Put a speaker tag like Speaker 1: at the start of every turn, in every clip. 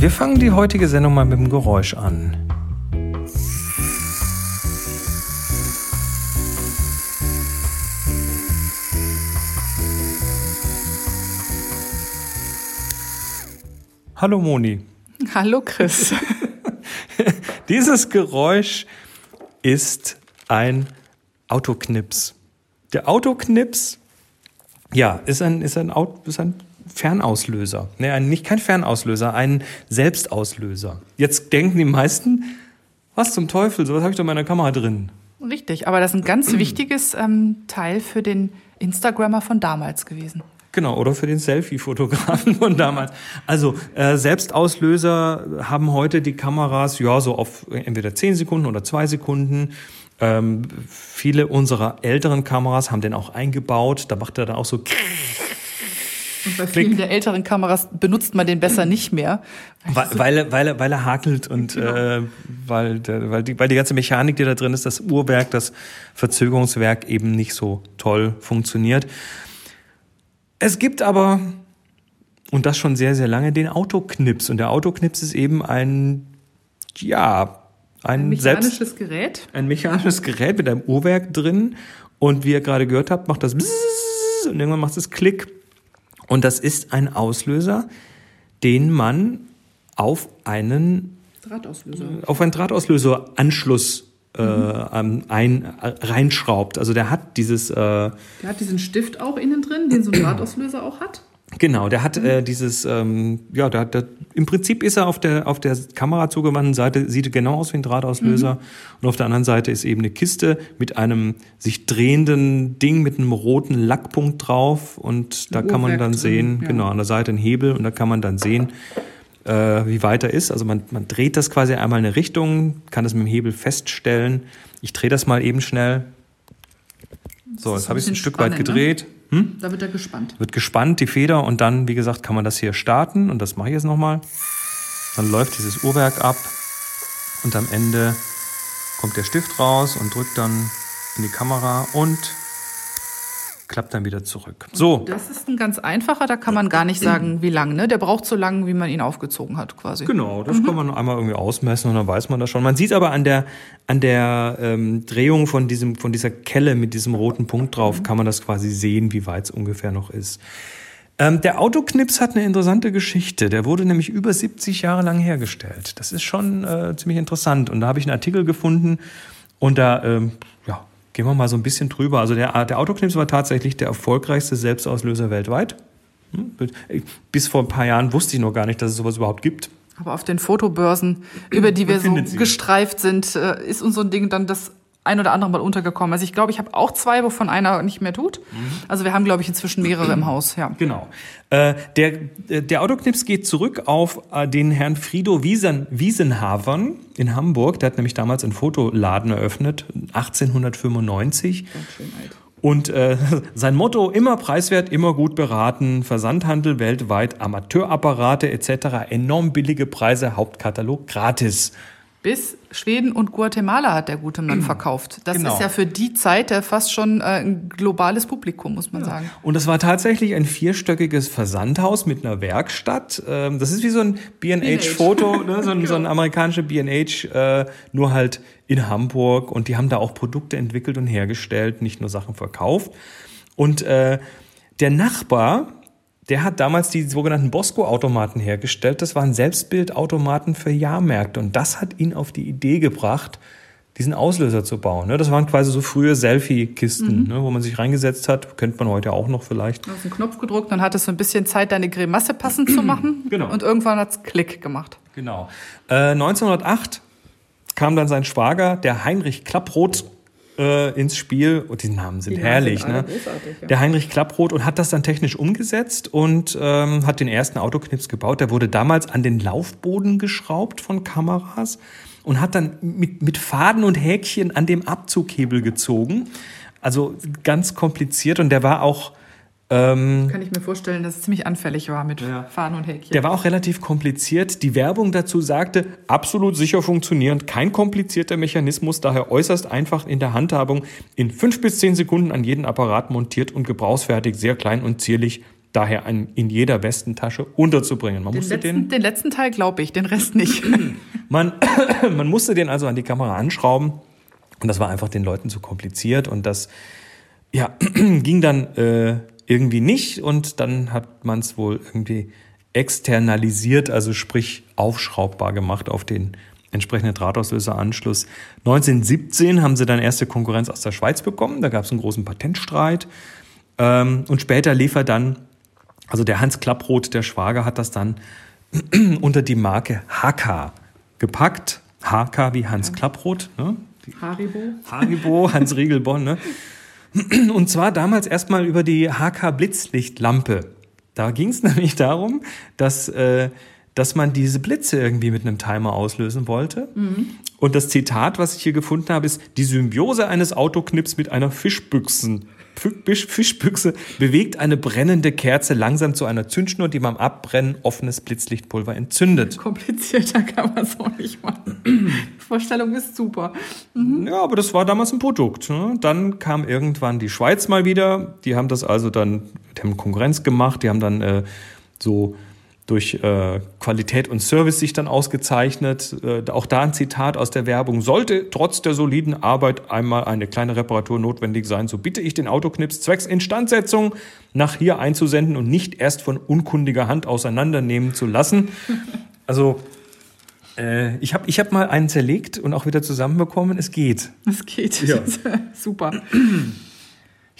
Speaker 1: Wir fangen die heutige Sendung mal mit dem Geräusch an. Hallo Moni.
Speaker 2: Hallo Chris.
Speaker 1: Dieses Geräusch ist ein Autoknips. Der Autoknips, ja, ist ein, ist ein, ist ein Fernauslöser. Nee, nicht kein Fernauslöser, ein Selbstauslöser. Jetzt denken die meisten, was zum Teufel, sowas habe ich doch in meiner Kamera drin.
Speaker 2: Richtig, aber das ist ein ganz wichtiges ähm, Teil für den Instagrammer von damals gewesen.
Speaker 1: Genau, oder für den Selfie-Fotografen von damals. Also äh, Selbstauslöser haben heute die Kameras ja so auf entweder 10 Sekunden oder 2 Sekunden. Ähm, viele unserer älteren Kameras haben den auch eingebaut. Da macht er dann auch so.
Speaker 2: Und bei vielen der älteren Kameras benutzt man den besser nicht mehr.
Speaker 1: Weil, weil, er, weil, weil er hakelt und genau. äh, weil, der, weil, die, weil die ganze Mechanik, die da drin ist, das Uhrwerk, das Verzögerungswerk eben nicht so toll funktioniert. Es gibt aber, und das schon sehr, sehr lange, den Autoknips. Und der Autoknips ist eben ein, ja, ein,
Speaker 2: ein mechanisches
Speaker 1: selbst,
Speaker 2: Gerät.
Speaker 1: Ein mechanisches Gerät mit einem Uhrwerk drin. Und wie ihr gerade gehört habt, macht das und irgendwann macht es Klick. Und das ist ein Auslöser, den man auf einen
Speaker 2: Drahtauslöser.
Speaker 1: auf einen Drahtauslöseranschluss äh, mhm. ein, reinschraubt. Also der hat dieses. Äh, der
Speaker 2: hat diesen Stift auch innen drin, den so ein Drahtauslöser auch hat.
Speaker 1: Genau, der hat äh, dieses, ähm, ja, der, der, im Prinzip ist er auf der, auf der Kamera zugewandten Seite, sieht genau aus wie ein Drahtauslöser. Mhm. Und auf der anderen Seite ist eben eine Kiste mit einem sich drehenden Ding mit einem roten Lackpunkt drauf. Und da kann man dann sehen, ja. genau, an der Seite ein Hebel und da kann man dann sehen, äh, wie weit er ist. Also man, man dreht das quasi einmal in eine Richtung, kann das mit dem Hebel feststellen. Ich drehe das mal eben schnell. So, jetzt habe ich es ein Stück spannend, weit ne? gedreht. Ne?
Speaker 2: Hm? Da wird er gespannt.
Speaker 1: Wird gespannt, die Feder, und dann, wie gesagt, kann man das hier starten. Und das mache ich jetzt nochmal. Dann läuft dieses Uhrwerk ab und am Ende kommt der Stift raus und drückt dann in die Kamera und klappt dann wieder zurück. So.
Speaker 2: Das ist ein ganz einfacher, da kann man gar nicht sagen, wie lang. Ne? Der braucht so lang, wie man ihn aufgezogen hat, quasi.
Speaker 1: Genau, das mhm. kann man einmal irgendwie ausmessen und dann weiß man das schon. Man sieht aber an der, an der ähm, Drehung von, diesem, von dieser Kelle mit diesem roten Punkt drauf, mhm. kann man das quasi sehen, wie weit es ungefähr noch ist. Ähm, der Autoknips hat eine interessante Geschichte. Der wurde nämlich über 70 Jahre lang hergestellt. Das ist schon äh, ziemlich interessant. Und da habe ich einen Artikel gefunden und da ähm, Gehen wir mal so ein bisschen drüber. Also der, der Autoknips war tatsächlich der erfolgreichste Selbstauslöser weltweit. Hm? Bis vor ein paar Jahren wusste ich noch gar nicht, dass es sowas überhaupt gibt.
Speaker 2: Aber auf den Fotobörsen, über die wir so gestreift sind, äh, ist uns so ein Ding dann das ein oder andere Mal untergekommen. Also ich glaube, ich habe auch zwei, wovon einer nicht mehr tut. Mhm. Also wir haben, glaube ich, inzwischen mehrere im Haus. Ja.
Speaker 1: Genau. Äh, der, der Autoknips geht zurück auf äh, den Herrn Frido Wiesen, Wiesenhavern in Hamburg. Der hat nämlich damals einen Fotoladen eröffnet, 1895. Ganz schön alt. Und äh, sein Motto, immer preiswert, immer gut beraten, Versandhandel weltweit, Amateurapparate etc., enorm billige Preise, Hauptkatalog gratis.
Speaker 2: Bis Schweden und Guatemala hat der gute Mann verkauft. Das genau. ist ja für die Zeit ja fast schon äh, ein globales Publikum, muss man ja. sagen.
Speaker 1: Und das war tatsächlich ein vierstöckiges Versandhaus mit einer Werkstatt. Ähm, das ist wie so ein B&H-Foto, ne? so, ein, so ein genau. amerikanischer B&H, äh, nur halt in Hamburg. Und die haben da auch Produkte entwickelt und hergestellt, nicht nur Sachen verkauft. Und äh, der Nachbar, der hat damals die sogenannten Bosco-Automaten hergestellt. Das waren Selbstbildautomaten für Jahrmärkte. Und das hat ihn auf die Idee gebracht, diesen Auslöser zu bauen. Ne? Das waren quasi so frühe Selfie-Kisten, mhm. Ne, wo man sich reingesetzt hat. Kennt man heute auch noch vielleicht.
Speaker 2: Du hast einen Knopf gedrückt, dann hattest du ein bisschen Zeit, deine Grimasse passend zu machen. Genau. Und irgendwann hat es Klick gemacht.
Speaker 1: Genau. Äh, 1908 kam dann sein Schwager, der Heinrich Klapproth, äh, ins Spiel. Und die Namen sind die herrlich, sind ne? Ja. Der Heinrich Klapproth und hat das dann technisch umgesetzt und ähm, hat den ersten Autoknips gebaut. Der wurde damals an den Laufboden geschraubt von Kameras und hat dann mit, mit Faden und Häkchen an dem Abzughebel gezogen. Also ganz kompliziert und der war auch
Speaker 2: ähm, Kann ich mir vorstellen, dass es ziemlich anfällig war mit ja. Fahnen und Häkchen.
Speaker 1: Der war auch relativ kompliziert. Die Werbung dazu sagte, absolut sicher funktionierend, kein komplizierter Mechanismus, daher äußerst einfach in der Handhabung, in fünf bis zehn Sekunden an jeden Apparat montiert und gebrauchsfertig, sehr klein und zierlich. daher in jeder Westentasche unterzubringen.
Speaker 2: Man den, musste letzten, den, den letzten Teil glaube ich, den Rest nicht.
Speaker 1: man, man musste den also an die Kamera anschrauben und das war einfach den Leuten zu kompliziert und das ja, ging dann äh, irgendwie nicht und dann hat man es wohl irgendwie externalisiert, also sprich aufschraubbar gemacht auf den entsprechenden Drahtauslöseranschluss. 1917 haben sie dann erste Konkurrenz aus der Schweiz bekommen, da gab es einen großen Patentstreit ähm, und später lief er dann, also der Hans Klapproth, der Schwager, hat das dann unter die Marke HK gepackt. HK wie Hans Klapproth. Ne?
Speaker 2: Haribo.
Speaker 1: Haribo, Hans Riegelbonn. Ne? Und zwar damals erstmal über die HK Blitzlichtlampe. Da ging es nämlich darum, dass, äh, dass man diese Blitze irgendwie mit einem Timer auslösen wollte. Mhm. Und das Zitat, was ich hier gefunden habe, ist die Symbiose eines Autoknips mit einer Fischbüchsen. Fischbüchse bewegt eine brennende Kerze langsam zu einer Zündschnur, die beim Abbrennen offenes Blitzlichtpulver entzündet.
Speaker 2: Komplizierter kann man es auch nicht machen. Die Vorstellung ist super.
Speaker 1: Mhm. Ja, aber das war damals ein Produkt. Ne? Dann kam irgendwann die Schweiz mal wieder. Die haben das also dann, die haben Konkurrenz gemacht, die haben dann äh, so durch äh, Qualität und Service sich dann ausgezeichnet. Äh, auch da ein Zitat aus der Werbung. Sollte trotz der soliden Arbeit einmal eine kleine Reparatur notwendig sein, so bitte ich den Autoknips zwecks Instandsetzung nach hier einzusenden und nicht erst von unkundiger Hand auseinandernehmen zu lassen. Also äh, ich habe ich hab mal einen zerlegt und auch wieder zusammenbekommen. Es geht.
Speaker 2: Es geht. Ja. Super.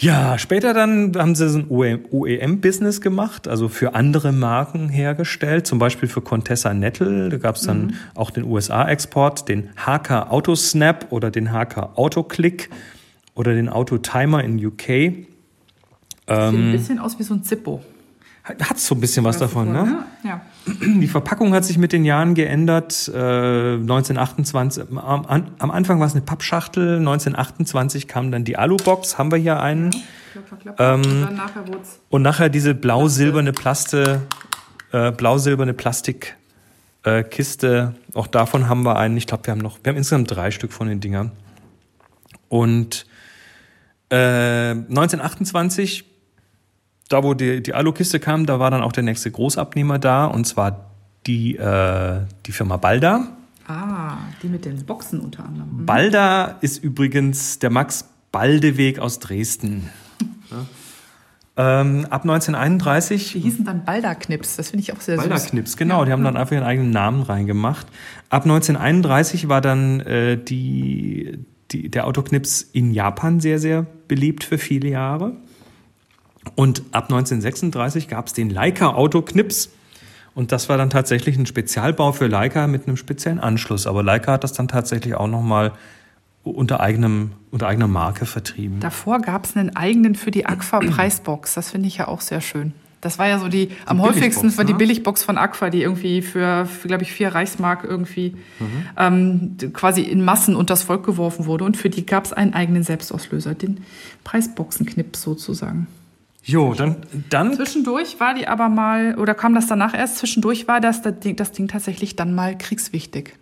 Speaker 1: Ja, später dann haben sie so ein OEM-Business gemacht, also für andere Marken hergestellt, zum Beispiel für Contessa Nettle. Da gab es dann mhm. auch den USA-Export, den HK Autosnap oder den HK Autoclick oder den Autotimer in UK. Sieht
Speaker 2: ein ähm, bisschen aus wie so ein Zippo.
Speaker 1: Hat so ein bisschen was davon, ne? ne? Ja. Die Verpackung hat sich mit den Jahren geändert. Äh, 1928, am, am Anfang war es eine Pappschachtel, 1928 kam dann die Alubox, haben wir hier einen. Klapp, klapp, klapp. Ähm, und, nachher und nachher diese blau-silberne Plaste, äh, blau-silberne Plastikkiste. Äh, Auch davon haben wir einen. Ich glaube, wir haben noch, wir haben insgesamt drei Stück von den Dingern. Und äh, 1928 da wo die, die Alukiste kam, da war dann auch der nächste Großabnehmer da und zwar die, äh, die Firma Balda.
Speaker 2: Ah, die mit den Boxen unter anderem.
Speaker 1: Mhm. Balda ist übrigens der Max Baldeweg aus Dresden. ja. ähm, ab 1931.
Speaker 2: Die hießen dann Balda-Knips, das finde ich auch sehr
Speaker 1: Balda süß. Balda-Knips, genau, ja. die haben dann einfach ihren eigenen Namen reingemacht. Ab 1931 war dann äh, die, die, der Autoknips in Japan sehr, sehr beliebt für viele Jahre. Und ab 1936 gab es den Leica Autoknips. Und das war dann tatsächlich ein Spezialbau für Leica mit einem speziellen Anschluss. Aber Leica hat das dann tatsächlich auch nochmal unter, eigenem, unter eigener Marke vertrieben.
Speaker 2: Davor gab es einen eigenen für die Aqua Preisbox. Das finde ich ja auch sehr schön. Das war ja so die, die am häufigsten war die ne? Billigbox von Aqua, die irgendwie für, für glaube ich, vier Reichsmark irgendwie mhm. ähm, quasi in Massen unters Volk geworfen wurde. Und für die gab es einen eigenen Selbstauslöser, den Preisboxenknips sozusagen.
Speaker 1: Jo, dann, dann.
Speaker 2: Zwischendurch war die aber mal, oder kam das danach erst? Zwischendurch war das, das Ding, das Ding tatsächlich dann mal kriegswichtig.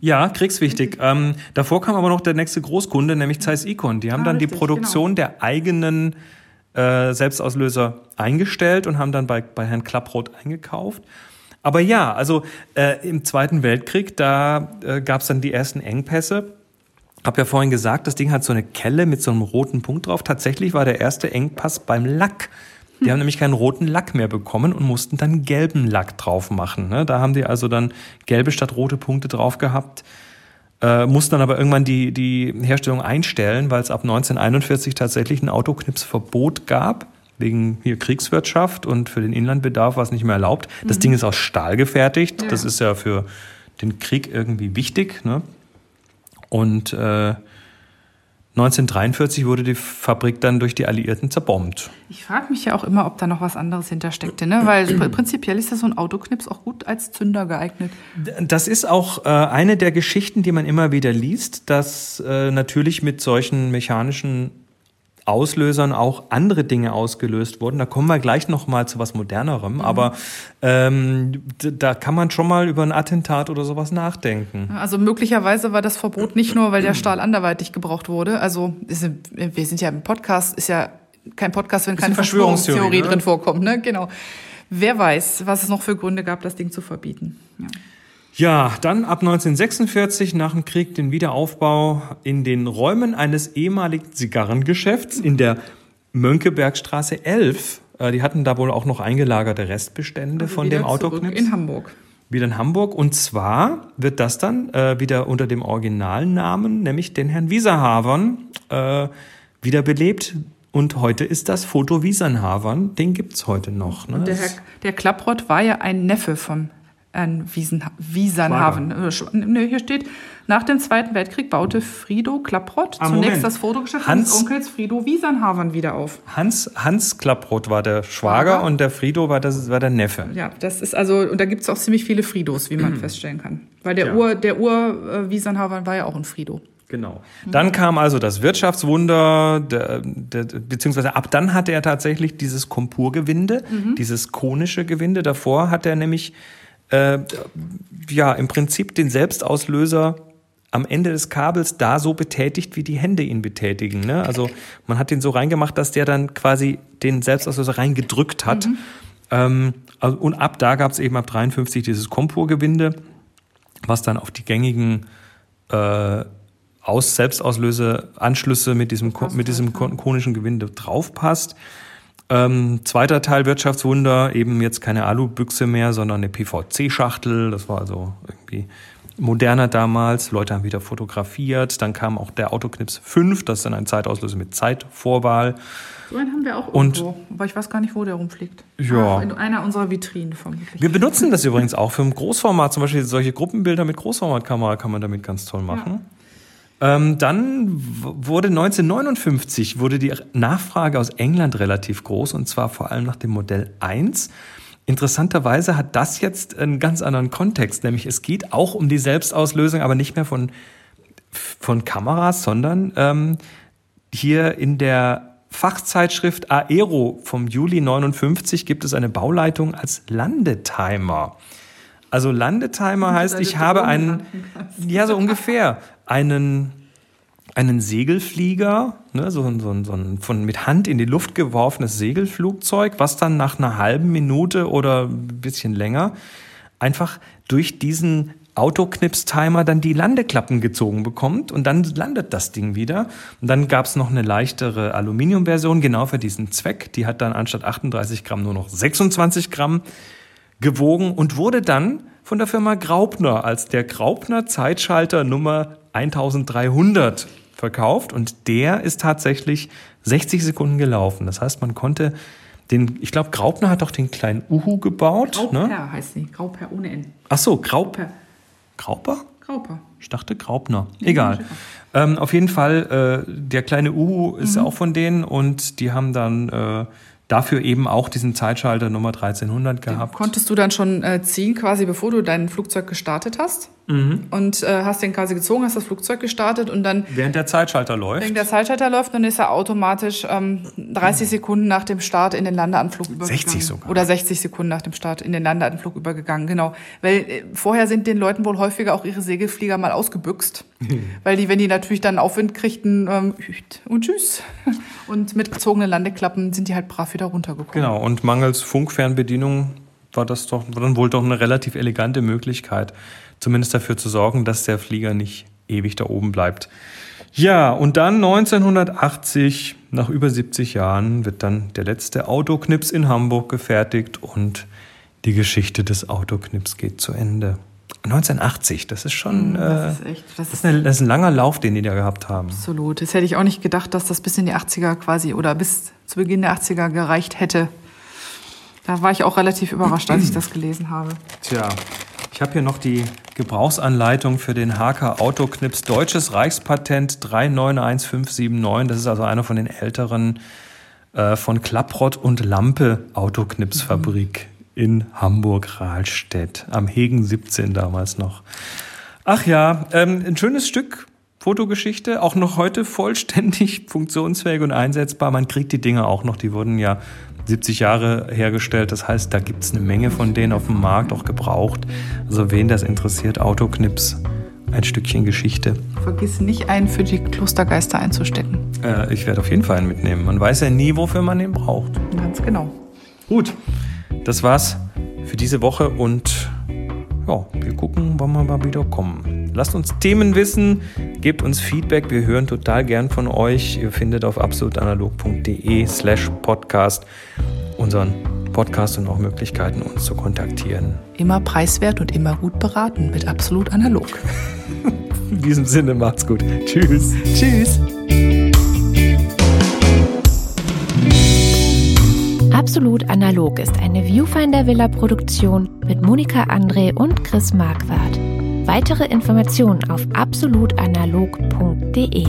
Speaker 1: Ja, kriegswichtig. Ähm, davor kam aber noch der nächste Großkunde, nämlich Zeiss Icon. Die haben ah, dann richtig, die Produktion genau. der eigenen äh, Selbstauslöser eingestellt und haben dann bei, bei Herrn Klapproth eingekauft. Aber ja, also äh, im Zweiten Weltkrieg, da äh, gab es dann die ersten Engpässe habe ja vorhin gesagt, das Ding hat so eine Kelle mit so einem roten Punkt drauf. Tatsächlich war der erste Engpass beim Lack. Die hm. haben nämlich keinen roten Lack mehr bekommen und mussten dann gelben Lack drauf machen. Ne? Da haben die also dann gelbe statt rote Punkte drauf gehabt, äh, mussten dann aber irgendwann die, die Herstellung einstellen, weil es ab 1941 tatsächlich ein Autoknipsverbot gab, wegen hier Kriegswirtschaft und für den Inlandbedarf war es nicht mehr erlaubt. Das mhm. Ding ist aus Stahl gefertigt. Ja. Das ist ja für den Krieg irgendwie wichtig. Ne? Und äh, 1943 wurde die Fabrik dann durch die Alliierten zerbombt.
Speaker 2: Ich frage mich ja auch immer, ob da noch was anderes hintersteckte, ne? weil prinzipiell ist ja so ein Autoknips auch gut als Zünder geeignet.
Speaker 1: Das ist auch äh, eine der Geschichten, die man immer wieder liest, dass äh, natürlich mit solchen mechanischen Auslösern auch andere Dinge ausgelöst wurden. Da kommen wir gleich noch mal zu was Modernerem, mhm. aber ähm, da kann man schon mal über ein Attentat oder sowas nachdenken.
Speaker 2: Also möglicherweise war das Verbot nicht nur, weil der Stahl anderweitig gebraucht wurde. Also wir sind ja im Podcast, ist ja kein Podcast, wenn keine Verschwörungstheorie, Verschwörungstheorie drin vorkommt. Ne? Genau. Wer weiß, was es noch für Gründe gab, das Ding zu verbieten.
Speaker 1: Ja. Ja, dann ab 1946 nach dem Krieg den Wiederaufbau in den Räumen eines ehemaligen Zigarrengeschäfts in der Mönckebergstraße 11. Äh, die hatten da wohl auch noch eingelagerte Restbestände also von dem Autoknips.
Speaker 2: In Hamburg.
Speaker 1: Wieder in Hamburg. Und zwar wird das dann äh, wieder unter dem Originalnamen, nämlich den Herrn Wieserhavern, äh, wiederbelebt. Und heute ist das Foto Wiesernhavern, den gibt's heute noch.
Speaker 2: Ne? Und der, Herr, der Klapprott war ja ein Neffe von ein Wiesen, Wiesernhaven. Ne, hier steht, nach dem Zweiten Weltkrieg baute Frido Klapprott ah, zunächst Moment. das Fotogeschäft Hans, seines Onkels Frido Wiesernhaven wieder auf.
Speaker 1: Hans, Hans Klapprott war der Schwager Schwager. und der Frido war, das, war der Neffe.
Speaker 2: Ja, das ist also, und da gibt es auch ziemlich viele Fridos, wie man feststellen kann. Weil der ja. Ur, der Ur äh, Wiesernhaven war ja auch ein Frido.
Speaker 1: Genau. Dann kam also das Wirtschaftswunder, der, der, beziehungsweise ab dann hatte er tatsächlich dieses Kompurgewinde, mhm. dieses konische Gewinde. Davor hat er nämlich äh, ja im Prinzip den Selbstauslöser am Ende des Kabels da so betätigt, wie die Hände ihn betätigen. Ne? Also man hat den so reingemacht, dass der dann quasi den Selbstauslöser reingedrückt hat. Mhm. Ähm, also, und ab da gab es eben ab 53 dieses Kompurgewinde, was dann auf die gängigen äh, aus Selbstauslöseanschlüsse mit diesem, mit diesem konischen Gewinde draufpasst. Ähm, zweiter Teil Wirtschaftswunder, eben jetzt keine Alubüchse mehr, sondern eine PVC-Schachtel. Das war also irgendwie moderner damals. Leute haben wieder fotografiert. Dann kam auch der Autoknips 5, das ist dann ein Zeitauslöser mit Zeitvorwahl.
Speaker 2: So einen haben wir auch und, irgendwo, aber ich weiß gar nicht, wo der rumfliegt.
Speaker 1: Ja.
Speaker 2: Ah, in einer unserer Vitrinen vermutlich.
Speaker 1: Wir benutzen das übrigens auch für ein Großformat. Zum Beispiel solche Gruppenbilder mit Großformatkamera kann man damit ganz toll machen. Ja. Ähm, dann wurde 1959 wurde die Nachfrage aus England relativ groß und zwar vor allem nach dem Modell 1. Interessanterweise hat das jetzt einen ganz anderen Kontext, nämlich es geht auch um die Selbstauslösung, aber nicht mehr von, von Kameras, sondern ähm, hier in der Fachzeitschrift Aero vom Juli 59 gibt es eine Bauleitung als Landetimer. Also Landetimer heißt, ich habe einen, ja so ungefähr, einen, einen Segelflieger, ne, so, so, so ein von mit Hand in die Luft geworfenes Segelflugzeug, was dann nach einer halben Minute oder ein bisschen länger einfach durch diesen Autoknips-Timer dann die Landeklappen gezogen bekommt und dann landet das Ding wieder. Und dann gab es noch eine leichtere Aluminiumversion, genau für diesen Zweck. Die hat dann anstatt 38 Gramm nur noch 26 Gramm gewogen und wurde dann von der Firma Graupner als der Graupner Zeitschalter Nummer 1300 verkauft und der ist tatsächlich 60 Sekunden gelaufen. Das heißt, man konnte den, ich glaube, Graupner hat doch den kleinen Uhu gebaut.
Speaker 2: Grauper ne? heißt sie, Grauper ohne N.
Speaker 1: Ach so, Grauper. Grauper?
Speaker 2: Grauper.
Speaker 1: Ich dachte Graupner. Egal. Ähm, auf jeden Fall, äh, der kleine Uhu ist mhm. auch von denen und die haben dann äh, dafür eben auch diesen Zeitschalter Nummer 1300 gehabt.
Speaker 2: konntest du dann schon äh, ziehen, quasi bevor du dein Flugzeug gestartet hast? Mhm. Und äh, hast den quasi gezogen, hast das Flugzeug gestartet und dann.
Speaker 1: Während der Zeitschalter läuft.
Speaker 2: Während der Zeitschalter läuft, dann ist er automatisch ähm, 30 mhm. Sekunden nach dem Start in den Landeanflug übergegangen.
Speaker 1: 60 sogar.
Speaker 2: Oder 60 Sekunden nach dem Start in den Landeanflug übergegangen, genau. Weil äh, vorher sind den Leuten wohl häufiger auch ihre Segelflieger mal ausgebüxt. Weil die, wenn die natürlich dann Aufwind kriegten, ähm, und tschüss. Und mit gezogenen Landeklappen sind die halt brav wieder runtergekommen.
Speaker 1: Genau, und mangels Funkfernbedienung war das doch war dann wohl doch eine relativ elegante Möglichkeit, zumindest dafür zu sorgen, dass der Flieger nicht ewig da oben bleibt. Ja, und dann 1980, nach über 70 Jahren, wird dann der letzte Autoknips in Hamburg gefertigt und die Geschichte des Autoknips geht zu Ende. 1980, das ist schon hm, das ist, echt, das, das, ist eine, das ist ein langer Lauf, den die da gehabt haben.
Speaker 2: Absolut. Das hätte ich auch nicht gedacht, dass das bis in die 80er quasi oder bis zu Beginn der 80er gereicht hätte. Da war ich auch relativ überrascht, als ich das gelesen habe.
Speaker 1: Tja, ich habe hier noch die Gebrauchsanleitung für den HK Autoknips Deutsches Reichspatent 391579. Das ist also einer von den älteren äh, von Klapprott und Lampe Autoknipsfabrik mhm. in Hamburg-Rahlstedt. Am Hegen 17 damals noch. Ach ja, ähm, ein schönes Stück Fotogeschichte, auch noch heute vollständig funktionsfähig und einsetzbar. Man kriegt die Dinge auch noch, die wurden ja 70 Jahre hergestellt. Das heißt, da gibt es eine Menge von denen auf dem Markt, auch gebraucht. Also wen das interessiert, Autoknips ein Stückchen Geschichte.
Speaker 2: Vergiss nicht, einen für die Klostergeister einzustecken.
Speaker 1: Äh, ich werde auf jeden Fall einen mitnehmen. Man weiß ja nie, wofür man den braucht.
Speaker 2: Ganz genau.
Speaker 1: Gut, das war's für diese Woche und ja, wir gucken, wann wir mal wieder kommen. Lasst uns Themen wissen, gebt uns Feedback, wir hören total gern von euch. Ihr findet auf absolutanalog.de slash podcast unseren Podcast und auch Möglichkeiten, uns zu kontaktieren.
Speaker 2: Immer preiswert und immer gut beraten mit Absolut Analog.
Speaker 1: In diesem Sinne, macht's gut. Tschüss.
Speaker 2: Tschüss.
Speaker 3: Absolut Analog ist eine Viewfinder Villa Produktion mit Monika André und Chris Marquardt. Weitere Informationen auf absolutanalog.de.